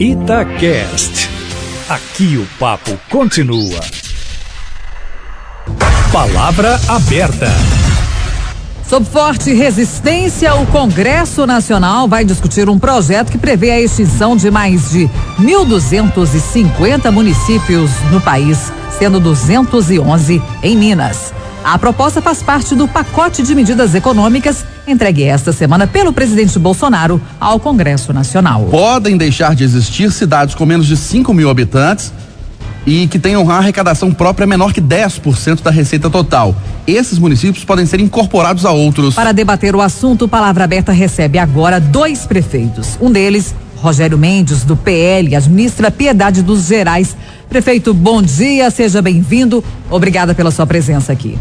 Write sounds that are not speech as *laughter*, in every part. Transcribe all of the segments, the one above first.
Itacast. Aqui o papo continua. Palavra aberta. Sob forte resistência, o Congresso Nacional vai discutir um projeto que prevê a extinção de mais de 1.250 municípios no país, sendo 211 em Minas. A proposta faz parte do pacote de medidas econômicas entregue esta semana pelo presidente Bolsonaro ao Congresso Nacional. Podem deixar de existir cidades com menos de 5 mil habitantes e que tenham a arrecadação própria menor que 10% da receita total. Esses municípios podem ser incorporados a outros. Para debater o assunto, Palavra Aberta recebe agora dois prefeitos. Um deles, Rogério Mendes, do PL, administra Piedade dos Gerais. Prefeito, bom dia, seja bem-vindo. Obrigada pela sua presença aqui.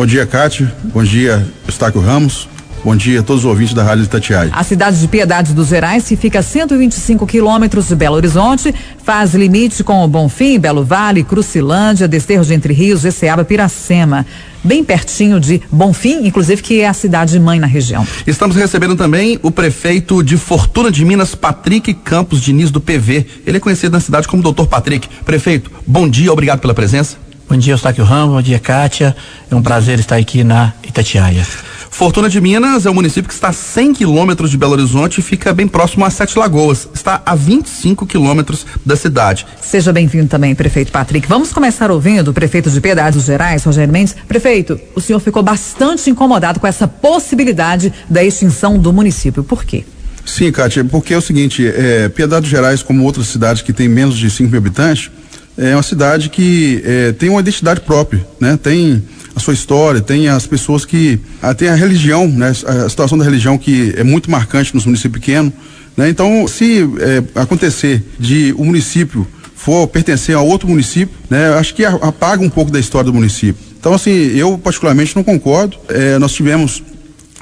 Bom dia, Cátia. Bom dia, Estáquio Ramos. Bom dia a todos os ouvintes da Rádio Itatiaia. A cidade de Piedade dos Gerais, que fica a 125 quilômetros de Belo Horizonte, faz limite com o Bonfim, Belo Vale, Crucilândia, Desterro de Entre Rios, Eceaba, Piracema. Bem pertinho de Bonfim, inclusive, que é a cidade mãe na região. Estamos recebendo também o prefeito de Fortuna de Minas, Patrick Campos Diniz, do PV. Ele é conhecido na cidade como Doutor Patrick. Prefeito, bom dia, obrigado pela presença. Bom dia, Eustáquio Ramos, bom dia, Kátia. É um prazer estar aqui na Itatiaia. Fortuna de Minas é um município que está a 100 quilômetros de Belo Horizonte e fica bem próximo a Sete Lagoas. Está a 25 quilômetros da cidade. Seja bem-vindo também, prefeito Patrick. Vamos começar ouvindo o prefeito de Piedade dos Gerais, Rogério Mendes. Prefeito, o senhor ficou bastante incomodado com essa possibilidade da extinção do município. Por quê? Sim, Kátia, porque é o seguinte, é, Piedade Gerais, como outras cidades que têm menos de 5 mil habitantes, é uma cidade que é, tem uma identidade própria, né? Tem a sua história, tem as pessoas que ah, tem a religião, né? A situação da religião que é muito marcante nos municípios pequenos, né? Então, se é, acontecer de o um município for pertencer a outro município, né? Acho que apaga um pouco da história do município. Então, assim, eu particularmente não concordo. É, nós tivemos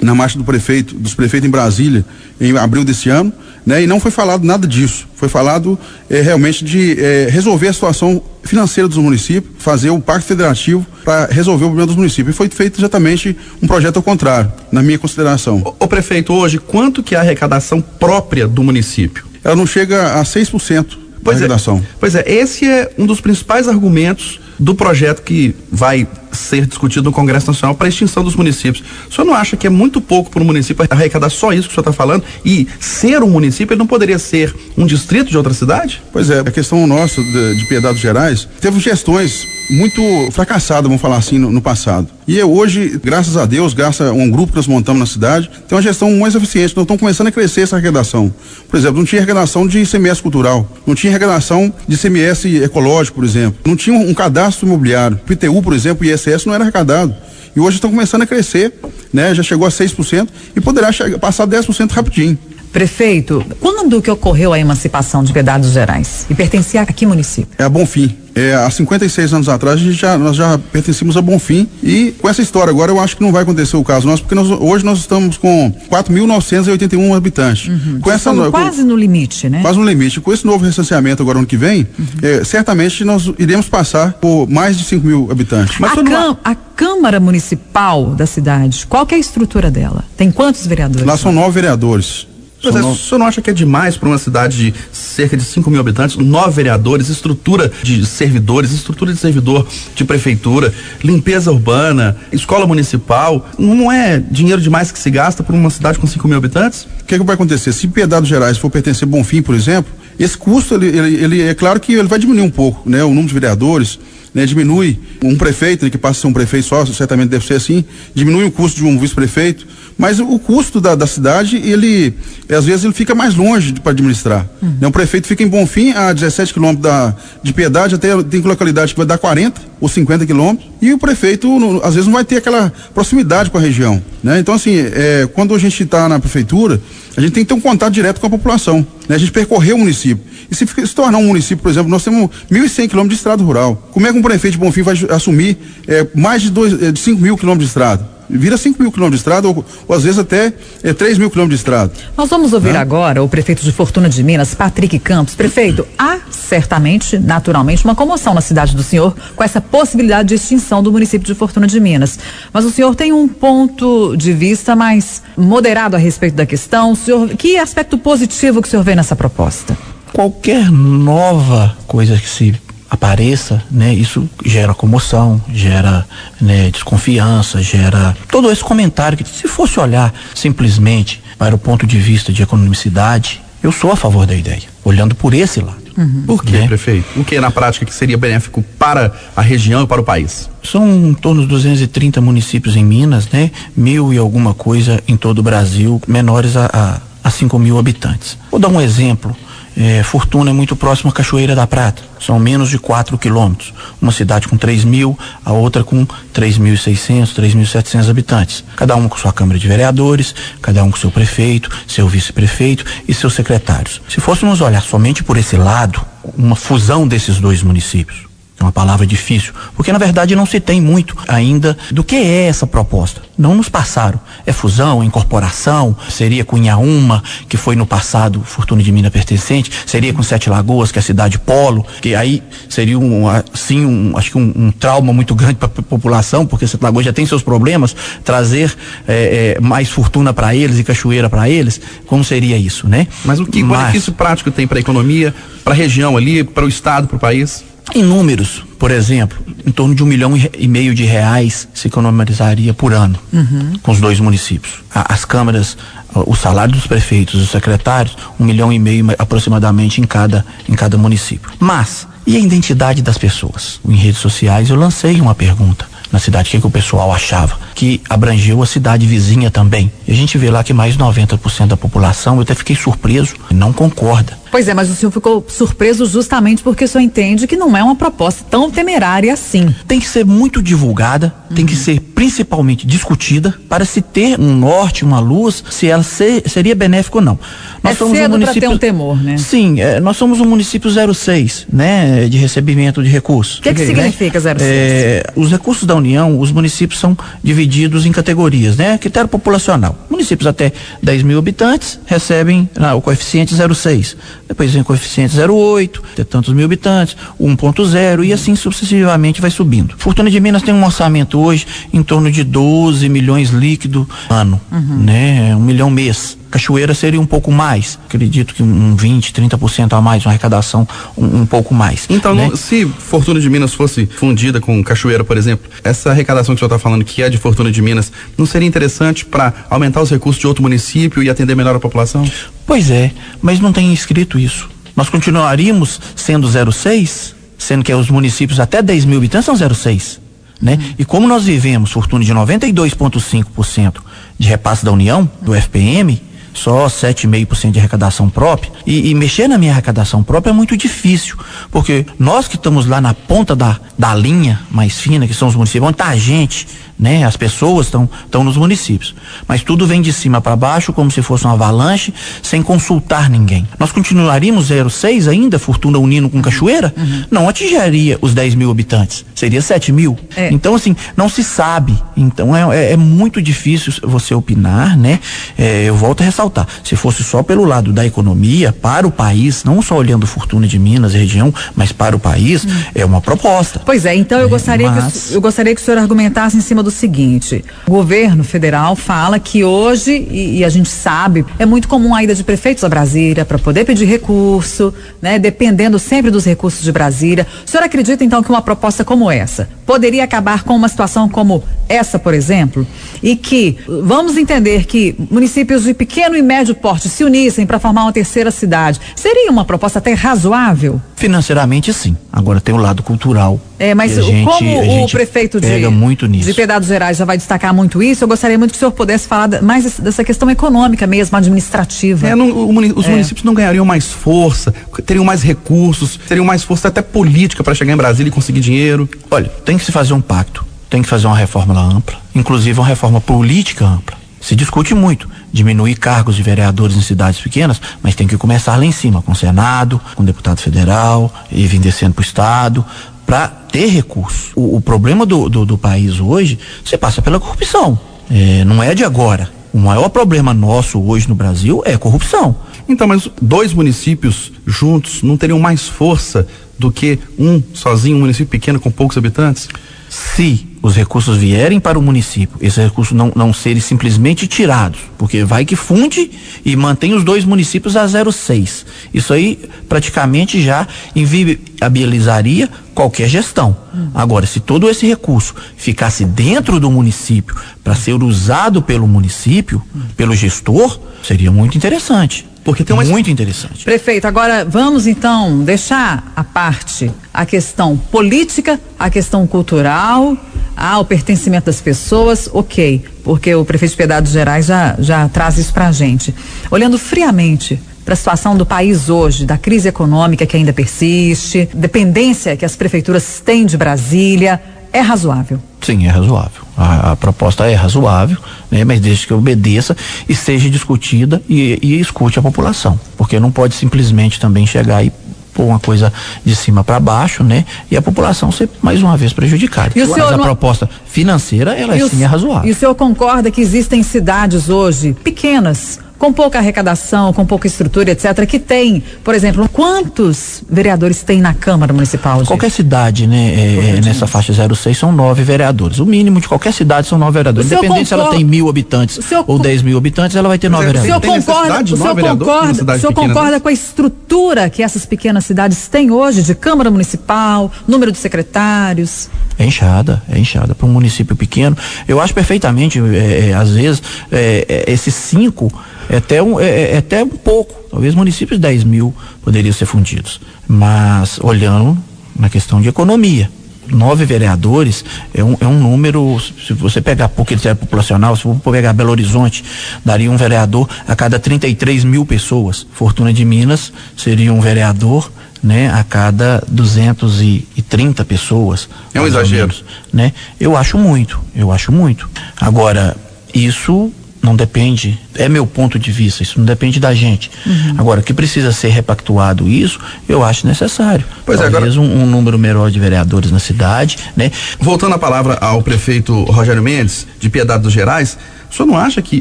na marcha do prefeito, dos prefeitos em Brasília, em abril desse ano, né? E não foi falado nada disso. Foi falado é, realmente de é, resolver a situação financeira dos municípios, fazer o pacto federativo para resolver o problema dos municípios. E foi feito exatamente um projeto ao contrário, na minha consideração. O, o prefeito, hoje, quanto que é a arrecadação própria do município? Ela não chega a 6% da arrecadação. É, pois é, esse é um dos principais argumentos do projeto que vai ser discutido no Congresso Nacional para extinção dos municípios. O senhor não acha que é muito pouco para o município arrecadar só isso que o senhor está falando? E ser um município, ele não poderia ser um distrito de outra cidade? Pois é, a questão nossa de, de Piedade Gerais teve gestões muito fracassadas, vamos falar assim, no, no, passado. E hoje, graças a Deus, graças a um grupo que nós montamos na cidade, tem uma gestão mais eficiente. Nós estamos começando a crescer essa arrecadação. Por exemplo, não tinha arrecadação de ICMS cultural, não tinha arrecadação de ICMS ecológico, por exemplo, não tinha um, um cadastro imobiliário. PTU, por exemplo, e ISS não era arrecadado. E hoje estão começando a crescer, né? Já chegou a 6% e poderá chegar, passar 10% rapidinho. Prefeito, quando que ocorreu a emancipação de Piedade dos Gerais? E pertencia a que município? É a Bonfim. É, há 56 anos atrás já, nós já pertencíamos a Bonfim e com essa história agora eu acho que não vai acontecer o caso nosso, porque nós, hoje nós estamos com 4.981 habitantes. Uhum. Com essa, quase com, no limite, né? Quase no limite. Com esse novo recenseamento agora ano que vem, uhum. é, certamente nós iremos passar por mais de 5 mil habitantes. Mas a, cam a Câmara Municipal da cidade, qual que é a estrutura dela? Tem quantos vereadores? Lá são nove vereadores. Mas é, o senhor não acha que é demais para uma cidade de cerca de 5 mil habitantes, nove vereadores, estrutura de servidores, estrutura de servidor de prefeitura, limpeza urbana, escola municipal? Não é dinheiro demais que se gasta por uma cidade com 5 mil habitantes? O que, é que vai acontecer? Se Piedade Gerais for pertencer a Bonfim, por exemplo, esse custo, ele, ele, ele, é claro que ele vai diminuir um pouco, né? O número de vereadores, né? Diminui um prefeito, né, que passa a ser um prefeito só, certamente deve ser assim, diminui o custo de um vice-prefeito, mas o custo da, da cidade, ele, às vezes, ele fica mais longe para administrar. Uhum. Né? Um prefeito fica em Bonfim, a 17 quilômetros da, de Piedade, até tem localidade que vai dar 40 ou 50 quilômetros, e o prefeito, às vezes, não vai ter aquela proximidade com a região. Né? Então, assim, é, quando a gente está na prefeitura, a gente tem que ter um contato direto com a população. Né? A gente percorrer o município. E se, se tornar um município, por exemplo, nós temos 1.100 quilômetros de estrada rural. Como é que um prefeito de Bonfim vai assumir é, mais de, dois, é, de 5 mil quilômetros de estrada? Vira 5 mil quilômetros de estrada ou, ou, às vezes até é, 3 mil quilômetros de estrada. Nós vamos ouvir né? agora o prefeito de Fortuna de Minas, Patrick Campos. Prefeito, *clears throat* há certamente, naturalmente, uma comoção na cidade do senhor com essa possibilidade de extinção do município de Fortuna de Minas. Mas o senhor tem um ponto de vista mais moderado a respeito da questão. O senhor, que aspecto positivo que o senhor vê nessa proposta? qualquer nova coisa que se apareça, né, isso gera comoção, gera né, desconfiança, gera todo esse comentário que se fosse olhar simplesmente para o ponto de vista de economicidade, eu sou a favor da ideia, olhando por esse lado. Uhum. Por quê, né? prefeito? O que na prática que seria benéfico para a região e para o país? São em torno de 230 municípios em Minas, né? Mil e alguma coisa em todo o Brasil, menores a, a, a 5 mil habitantes. Vou dar um exemplo. É, Fortuna é muito próximo à Cachoeira da Prata. São menos de 4 quilômetros. Uma cidade com 3 mil, a outra com 3.600, 3.700 habitantes. Cada um com sua Câmara de Vereadores, cada um com seu prefeito, seu vice-prefeito e seus secretários. Se fôssemos olhar somente por esse lado, uma fusão desses dois municípios, é uma palavra difícil, porque na verdade não se tem muito ainda do que é essa proposta. Não nos passaram. É fusão, é incorporação, seria com Inhaúma, que foi no passado Fortuna de Minas pertencente, seria com Sete Lagoas, que é a cidade polo, que aí seria um, assim, um, acho que um, um trauma muito grande para a população, porque Sete Lagoas já tem seus problemas, trazer é, é, mais fortuna para eles e cachoeira para eles, como seria isso, né? Mas o que Mas, benefício prático tem para a economia, para a região ali, para o estado, para o país? Em números, por exemplo, em torno de um milhão e meio de reais se economizaria por ano uhum. com os dois municípios. As câmaras, o salário dos prefeitos e dos secretários, um milhão e meio aproximadamente em cada, em cada município. Mas, e a identidade das pessoas? Em redes sociais eu lancei uma pergunta na cidade, o que, que o pessoal achava, que abrangeu a cidade vizinha também. E a gente vê lá que mais 90% da população, eu até fiquei surpreso, não concorda. Pois é, mas o senhor ficou surpreso justamente porque o senhor entende que não é uma proposta tão temerária assim. Tem que ser muito divulgada, uhum. tem que uhum. ser principalmente discutida para se ter um norte, uma luz, se ela ser, seria benéfica ou não. Nós é somos cedo um município... ter um temor, né? Sim, é, nós somos um município 06, né, de recebimento de recursos. O que, que, significa 06? É, os recursos da União, os municípios são divididos em categorias, né? Critério populacional. Municípios até 10 mil habitantes recebem ah, o coeficiente 06 depois vem o coeficiente 0,8, ter tantos mil habitantes, 1,0 e assim sucessivamente vai subindo. Fortuna de Minas tem um orçamento hoje em torno de 12 milhões líquido ano, uhum. né? Um milhão mês. Cachoeira seria um pouco mais, acredito que um 20, 30% a mais, uma arrecadação um, um pouco mais. Então, né? se Fortuna de Minas fosse fundida com Cachoeira, por exemplo, essa arrecadação que o senhor está falando, que é de Fortuna de Minas, não seria interessante para aumentar os recursos de outro município e atender melhor a população? Pois é, mas não tem escrito isso. Nós continuaríamos sendo 06, sendo que os municípios até 10 mil habitantes são 06. Né? Hum. E como nós vivemos fortuna de 92,5% de repasse da União, do FPM, só 7,5% de arrecadação própria. E, e, mexer na minha arrecadação própria é muito difícil, porque nós que estamos lá na ponta da, da linha mais fina, que são os municípios, onde está a gente, né? As pessoas estão estão nos municípios, mas tudo vem de cima para baixo como se fosse uma avalanche, sem consultar ninguém. Nós continuaríamos 06 ainda, Fortuna unindo com Cachoeira, uhum. não atingiria os 10 mil habitantes, seria 7 mil. É. Então assim, não se sabe. Então é, é, é muito difícil você opinar, né? É, eu volto a ressaltar, se fosse só pelo lado da economia para o país, não só olhando Fortuna de Minas e região, mas para o país, uhum. é uma proposta. Pois é, então eu é, gostaria mas... que eu gostaria que o senhor argumentasse em cima do do seguinte: o governo federal fala que hoje, e, e a gente sabe, é muito comum a ida de prefeitos a Brasília para poder pedir recurso, né? Dependendo sempre dos recursos de Brasília. O senhor acredita então que uma proposta como essa poderia acabar com uma situação como essa, por exemplo? E que vamos entender que municípios de pequeno e médio porte se unissem para formar uma terceira cidade. Seria uma proposta até razoável? Financeiramente, sim. Agora tem o lado cultural. É, mas gente, como o prefeito de, muito nisso. de Pedados Gerais já vai destacar muito isso, eu gostaria muito que o senhor pudesse falar mais dessa questão econômica mesmo, administrativa. É, não, o, os é. municípios não ganhariam mais força, teriam mais recursos, teriam mais força até política para chegar em Brasília e conseguir dinheiro. Olha, tem que se fazer um pacto, tem que fazer uma reforma ampla, inclusive uma reforma política ampla. Se discute muito diminuir cargos de vereadores em cidades pequenas, mas tem que começar lá em cima, com o Senado, com o deputado federal, e vir descendo para o Estado, para ter recurso. O, o problema do, do, do, país hoje, você passa pela corrupção. É, não é de agora. O maior problema nosso hoje no Brasil é corrupção. Então, mas dois municípios juntos não teriam mais força do que um sozinho, um município pequeno com poucos habitantes? Se os recursos vierem para o município, esses recursos não, não serem simplesmente tirados, porque vai que funde e mantém os dois municípios a 0,6. Isso aí praticamente já inviabilizaria qualquer gestão. Agora, se todo esse recurso ficasse dentro do município para ser usado pelo município, pelo gestor, seria muito interessante. Porque tem uma muito interessante. Prefeito, agora vamos então deixar à parte a questão política, a questão cultural, ah, o pertencimento das pessoas, ok, porque o prefeito de Pedados Gerais já, já traz isso pra gente. Olhando friamente para a situação do país hoje, da crise econômica que ainda persiste, dependência que as prefeituras têm de Brasília, é razoável? Sim, é razoável. A, a proposta é razoável, né, mas desde que obedeça e seja discutida e, e escute a população. Porque não pode simplesmente também chegar e pôr uma coisa de cima para baixo, né? E a população ser mais uma vez prejudicada. E o Mas a não... proposta financeira, ela e sim é razoável. E o senhor concorda que existem cidades hoje pequenas com pouca arrecadação, com pouca estrutura, etc., que tem, por exemplo, quantos vereadores tem na Câmara Municipal? Gente? Qualquer cidade, né, é, é nessa faixa 06 são nove vereadores. O mínimo de qualquer cidade são nove vereadores. Independente concorda, se ela tem mil habitantes ou dez mil habitantes, ela vai ter nove vereadores. O senhor concorda, o senhor concorda, o senhor concorda com a estrutura que essas pequenas cidades têm hoje de Câmara Municipal, número de secretários? É inchada, é inchada. Para um município pequeno, eu acho perfeitamente, é, é, às vezes, é, é esses cinco é até um, é, é, é até um pouco. Talvez municípios de 10 mil poderiam ser fundidos. Mas olhando na questão de economia. Nove vereadores é um, é um número, se você pegar por critério populacional, se for pegar Belo Horizonte, daria um vereador a cada 33 mil pessoas. Fortuna de Minas seria um vereador né, a cada 230 pessoas. É um exagero. Menos, né? Eu acho muito, eu acho muito. Agora, isso não depende, é meu ponto de vista, isso não depende da gente. Uhum. Agora, que precisa ser repactuado isso, eu acho necessário. Pois Talvez é, agora... um, um, número menor de vereadores na cidade, né? Voltando a palavra ao prefeito Rogério Mendes, de Piedade dos Gerais, o senhor não acha que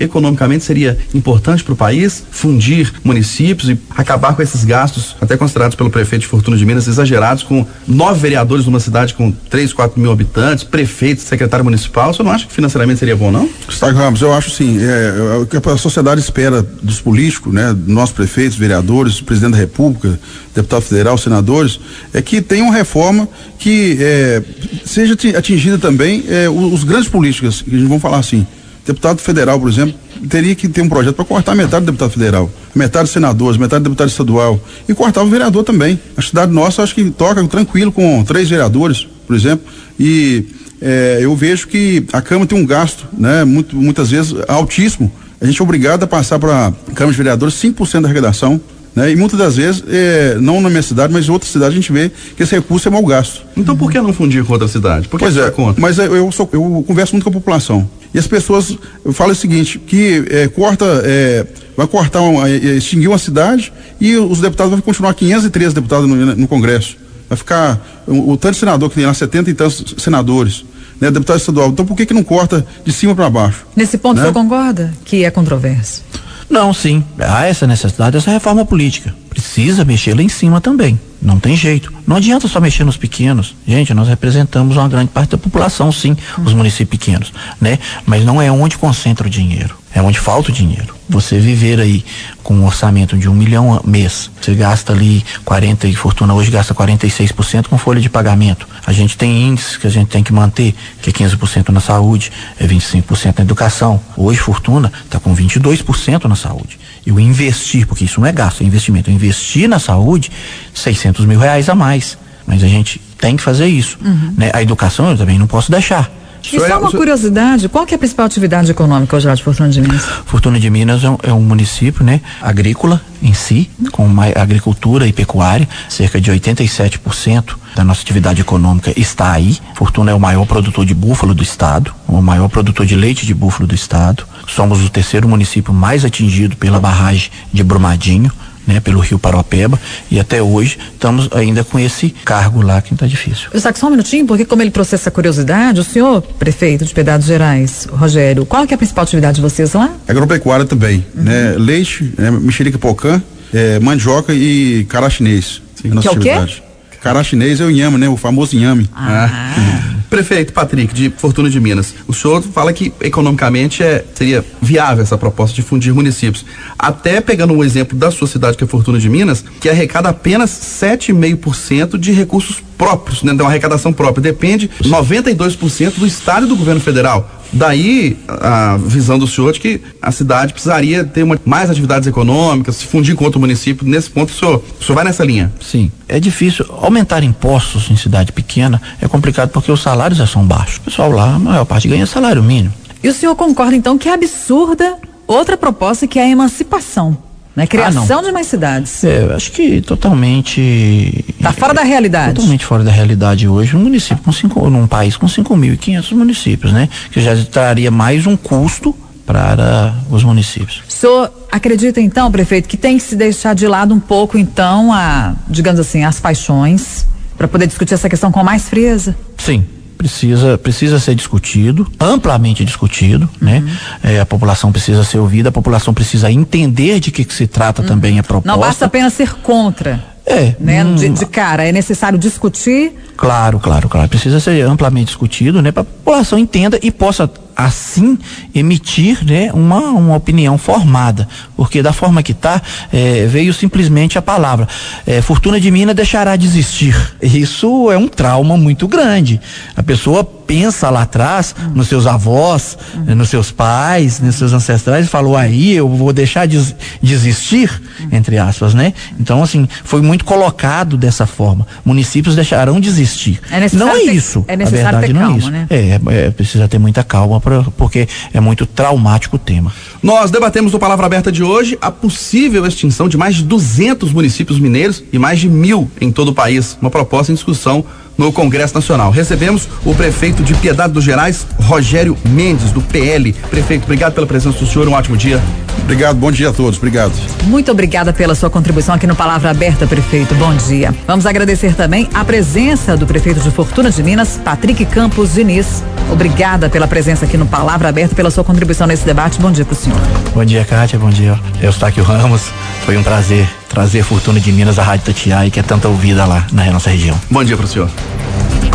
economicamente seria importante para o país fundir municípios e acabar com esses gastos, até considerados pelo prefeito de Fortuna de Minas, exagerados, com nove vereadores numa cidade com três, quatro mil habitantes, prefeito, secretário municipal? O senhor não acha que financeiramente seria bom, não? Gustavo Ramos, eu acho sim. É, é, o que a sociedade espera dos políticos, né, nossos prefeitos, vereadores, presidente da República, deputado federal, senadores, é que tenha uma reforma que é, seja atingida também é, os, os grandes políticos, que a gente vamos falar assim Deputado federal, por exemplo, teria que ter um projeto para cortar metade do deputado federal, metade dos senadores, metade do deputado estadual e cortar o vereador também. A cidade nossa acho que toca tranquilo com três vereadores, por exemplo, e é, eu vejo que a Câmara tem um gasto, né, muito, muitas vezes altíssimo. A gente é obrigado a passar para a Câmara de Vereadores 5% da arrecadação né? E muitas das vezes, é, não na minha cidade, mas em outra cidade, a gente vê que esse recurso é mal gasto. Então por que não fundir com outra cidade? Por que pois é, conta? mas eu, eu, sou, eu converso muito com a população. E as pessoas falam o seguinte, que é, corta, é, vai cortar, uma, é, extinguir uma cidade e os deputados vão continuar 513 deputados no, no Congresso. Vai ficar o, o, tanto senador que tem lá, 70 e tantos senadores. Né, deputado estadual. Então por que que não corta de cima para baixo? Nesse ponto né? o senhor concorda que é controverso? Não, sim. Há essa necessidade dessa reforma política. Precisa mexer lá em cima também. Não tem jeito. Não adianta só mexer nos pequenos. Gente, nós representamos uma grande parte da população, sim, os municípios pequenos, né? Mas não é onde concentra o dinheiro. É onde falta o dinheiro. Você viver aí com um orçamento de um milhão mês, você gasta ali 40 e fortuna hoje gasta 46% com folha de pagamento. A gente tem índices que a gente tem que manter, que é 15% na saúde, é 25% na educação. Hoje fortuna está com 22% na saúde. E o investir, porque isso não é gasto, é investimento. Investir na saúde, 600 mil reais a mais. Mas a gente tem que fazer isso. Uhum. Né? A educação eu também não posso deixar. E só uma curiosidade, qual que é a principal atividade econômica hoje lá de Fortuna de Minas? Fortuna de Minas é um, é um município, né, agrícola em si, com uma agricultura e pecuária, cerca de 87% da nossa atividade econômica está aí. Fortuna é o maior produtor de búfalo do estado, o maior produtor de leite de búfalo do estado. Somos o terceiro município mais atingido pela barragem de Brumadinho né, pelo Rio Paropeba e até hoje estamos ainda com esse cargo lá que está difícil. Eu só um minutinho, porque como ele trouxe essa curiosidade, o senhor, prefeito de Pedados Gerais, Rogério, qual que é a principal atividade de vocês lá? Agropecuária também, uhum. né? Leite, né? mexerica pocã, é, mandioca e cará chinês. Sim. É que é o quê? Cará chinês é o inhame, né? O famoso inhame. Ah. *laughs* Prefeito Patrick, de Fortuna de Minas, o senhor fala que economicamente é, seria viável essa proposta de fundir municípios. Até pegando um exemplo da sua cidade, que é Fortuna de Minas, que arrecada apenas 7,5% de recursos próprios, né, de uma arrecadação própria. Depende 92% do Estado e do governo federal. Daí a visão do senhor de que a cidade precisaria ter uma, mais atividades econômicas, se fundir com outro município. Nesse ponto, o senhor, o senhor vai nessa linha? Sim. É difícil. Aumentar impostos em cidade pequena é complicado porque os salários já são baixos. O pessoal lá, a maior parte ganha salário mínimo. E o senhor concorda, então, que é absurda outra proposta que é a emancipação? Né? Criação ah, de mais cidades. É, eu acho que totalmente. Está fora da realidade. Totalmente fora da realidade hoje. Um município com cinco, num país com 5.500 municípios, né? Que já traria mais um custo para os municípios. O senhor acredita então, prefeito, que tem que se deixar de lado um pouco, então, a, digamos assim, as paixões, para poder discutir essa questão com mais frieza? Sim, precisa, precisa ser discutido, amplamente discutido, né? uhum. né? É, a população precisa ser ouvida, a população precisa entender de que, que se trata uhum. também a proposta. Não basta apenas ser contra. É. Né? Hum, de, de, cara, é necessário discutir. Claro, claro, claro. Precisa ser amplamente discutido, né? Para a população entenda e possa assim emitir né, uma, uma opinião formada, porque da forma que está, é, veio simplesmente a palavra. É, Fortuna de Minas deixará de existir. Isso é um trauma muito grande. A pessoa pensa lá atrás, uhum. nos seus avós, uhum. nos seus pais, nos seus ancestrais, e falou aí, eu vou deixar de, de existir, uhum. entre aspas, né? Então, assim, foi muito colocado dessa forma. Municípios deixarão de existir. É não é ter, isso. É necessário a verdade ter calma, não é isso. Né? É, é, precisa ter muita calma pra, porque é muito traumático o tema. Nós debatemos no Palavra Aberta de hoje a possível extinção de mais de 200 municípios mineiros e mais de mil em todo o país. Uma proposta em discussão no Congresso Nacional. Recebemos o prefeito de Piedade dos Gerais, Rogério Mendes, do PL. Prefeito, obrigado pela presença do senhor, um ótimo dia. Obrigado, bom dia a todos, obrigado. Muito obrigada pela sua contribuição aqui no Palavra Aberta, prefeito. Bom dia. Vamos agradecer também a presença do prefeito de Fortuna de Minas, Patrick Campos Diniz. Obrigada pela presença aqui no Palavra Aberta, pela sua contribuição nesse debate. Bom dia para o senhor. Bom dia, Kátia. Bom dia, Eustáquio Ramos. Foi um prazer trazer Fortuna de Minas à Rádio Tatiai, que é tanta ouvida lá na nossa região. Bom dia para o senhor.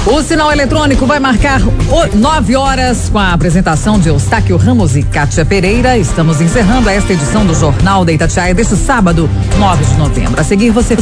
O sinal eletrônico vai marcar nove horas com a apresentação de Eustáquio Ramos e Kátia Pereira. Estamos encerrando esta edição do Jornal da Itatiaia deste sábado, 9 de novembro. A seguir, você